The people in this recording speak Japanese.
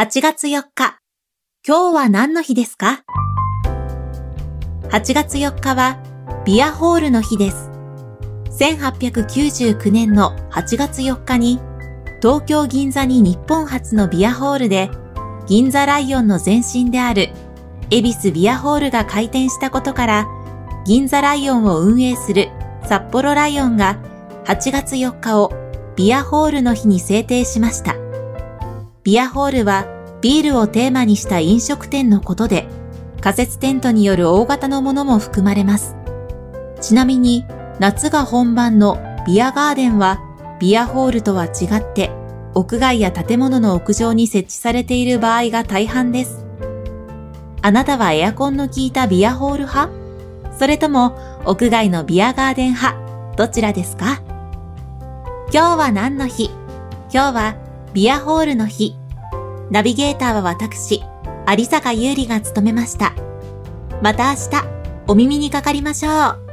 8月4日、今日は何の日ですか ?8 月4日はビアホールの日です。1899年の8月4日に東京銀座に日本初のビアホールで銀座ライオンの前身である恵比寿ビアホールが開店したことから銀座ライオンを運営する札幌ライオンが8月4日をビアホールの日に制定しました。ビアホールはビールをテーマにした飲食店のことで仮設テントによる大型のものも含まれます。ちなみに夏が本番のビアガーデンはビアホールとは違って屋外や建物の屋上に設置されている場合が大半です。あなたはエアコンの効いたビアホール派？それとも屋外のビアガーデン派？どちらですか？今日は何の日？今日はビアホールの日。ナビゲーターは私、有坂優里が務めました。また明日、お耳にかかりましょう。